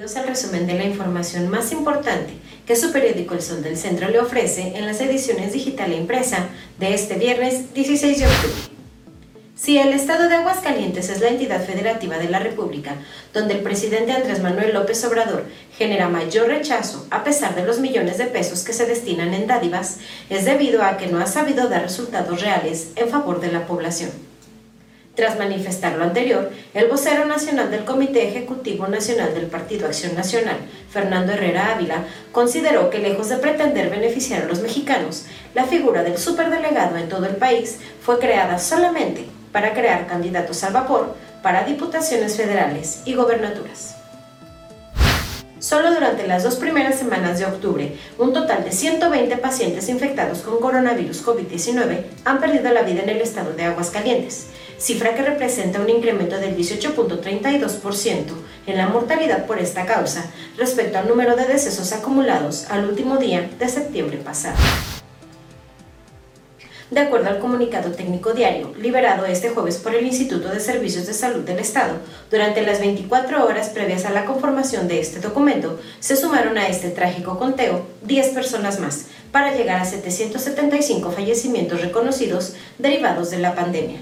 Bienvenidos al resumen de la información más importante que su periódico El Sol del Centro le ofrece en las ediciones digital e impresa de este viernes 16 de octubre. Si el Estado de Aguascalientes es la entidad federativa de la República, donde el presidente Andrés Manuel López Obrador genera mayor rechazo a pesar de los millones de pesos que se destinan en dádivas, es debido a que no ha sabido dar resultados reales en favor de la población. Tras manifestar lo anterior, el vocero nacional del Comité Ejecutivo Nacional del Partido Acción Nacional, Fernando Herrera Ávila, consideró que lejos de pretender beneficiar a los mexicanos, la figura del superdelegado en todo el país fue creada solamente para crear candidatos al vapor para diputaciones federales y gobernaturas. Solo durante las dos primeras semanas de octubre, un total de 120 pacientes infectados con coronavirus COVID-19 han perdido la vida en el estado de Aguascalientes, cifra que representa un incremento del 18.32% en la mortalidad por esta causa respecto al número de decesos acumulados al último día de septiembre pasado. De acuerdo al comunicado técnico diario, liberado este jueves por el Instituto de Servicios de Salud del Estado, durante las 24 horas previas a la conformación de este documento, se sumaron a este trágico conteo 10 personas más, para llegar a 775 fallecimientos reconocidos derivados de la pandemia.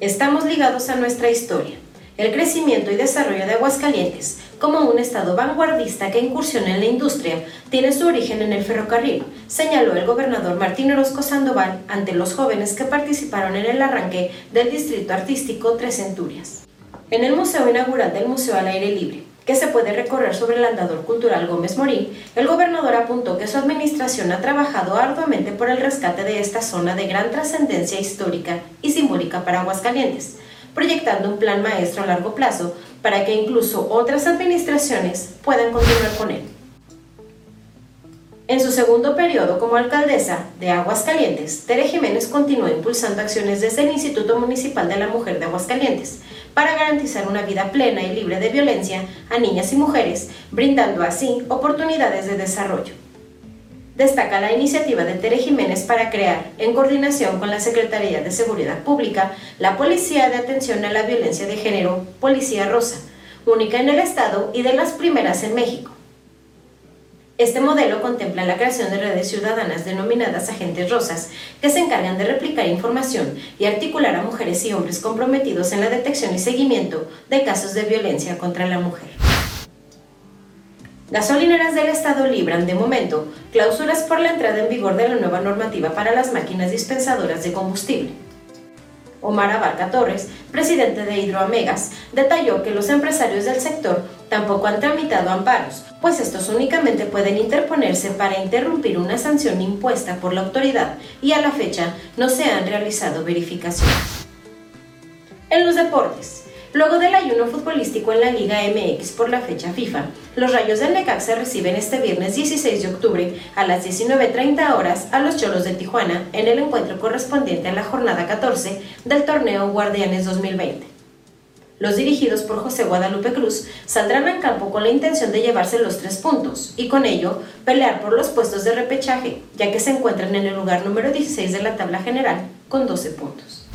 Estamos ligados a nuestra historia, el crecimiento y desarrollo de Aguascalientes, como un estado vanguardista que incursiona en la industria, tiene su origen en el ferrocarril, señaló el gobernador Martín Orozco Sandoval ante los jóvenes que participaron en el arranque del distrito artístico Tres Centurias. En el Museo Inaugural del Museo al Aire Libre, que se puede recorrer sobre el andador cultural Gómez Morín, el gobernador apuntó que su administración ha trabajado arduamente por el rescate de esta zona de gran trascendencia histórica y simbólica para Aguascalientes, proyectando un plan maestro a largo plazo para que incluso otras administraciones puedan continuar con él. En su segundo periodo como alcaldesa de Aguascalientes, Tere Jiménez continuó impulsando acciones desde el Instituto Municipal de la Mujer de Aguascalientes para garantizar una vida plena y libre de violencia a niñas y mujeres, brindando así oportunidades de desarrollo. Destaca la iniciativa de Tere Jiménez para crear, en coordinación con la Secretaría de Seguridad Pública, la Policía de Atención a la Violencia de Género, Policía Rosa, única en el Estado y de las primeras en México este modelo contempla la creación de redes ciudadanas denominadas agentes rosas, que se encargan de replicar información y articular a mujeres y hombres comprometidos en la detección y seguimiento de casos de violencia contra la mujer. Gasolineras del Estado libran, de momento, clausuras por la entrada en vigor de la nueva normativa para las máquinas dispensadoras de combustible. Omar Abarca Torres, presidente de Hidroamegas, detalló que los empresarios del sector tampoco han tramitado amparos, pues estos únicamente pueden interponerse para interrumpir una sanción impuesta por la autoridad y a la fecha no se han realizado verificaciones. En los deportes, Luego del ayuno futbolístico en la Liga MX por la fecha FIFA, los Rayos del Necaxa reciben este viernes 16 de octubre a las 19.30 horas a los Cholos de Tijuana en el encuentro correspondiente a la jornada 14 del torneo Guardianes 2020. Los dirigidos por José Guadalupe Cruz saldrán al campo con la intención de llevarse los tres puntos y con ello pelear por los puestos de repechaje, ya que se encuentran en el lugar número 16 de la tabla general con 12 puntos.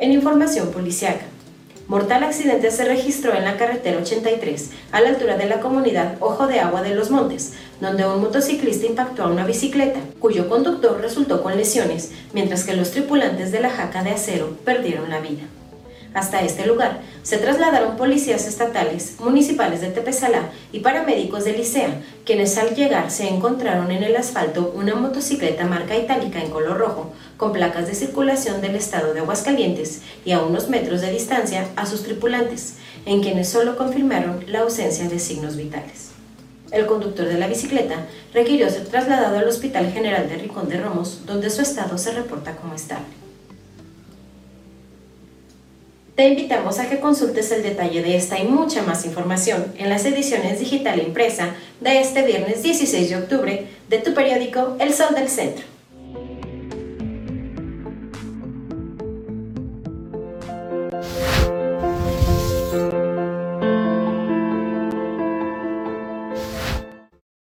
En información policiaca, mortal accidente se registró en la carretera 83, a la altura de la comunidad Ojo de Agua de los Montes, donde un motociclista impactó a una bicicleta, cuyo conductor resultó con lesiones, mientras que los tripulantes de la jaca de acero perdieron la vida. Hasta este lugar se trasladaron policías estatales, municipales de Tepesalá y paramédicos de Licea, quienes al llegar se encontraron en el asfalto una motocicleta marca itálica en color rojo, con placas de circulación del estado de Aguascalientes y a unos metros de distancia a sus tripulantes, en quienes solo confirmaron la ausencia de signos vitales. El conductor de la bicicleta requirió ser trasladado al Hospital General de Ricón de Romos, donde su estado se reporta como estable. Te invitamos a que consultes el detalle de esta y mucha más información en las ediciones digital e impresa de este viernes 16 de octubre de tu periódico El Sol del Centro.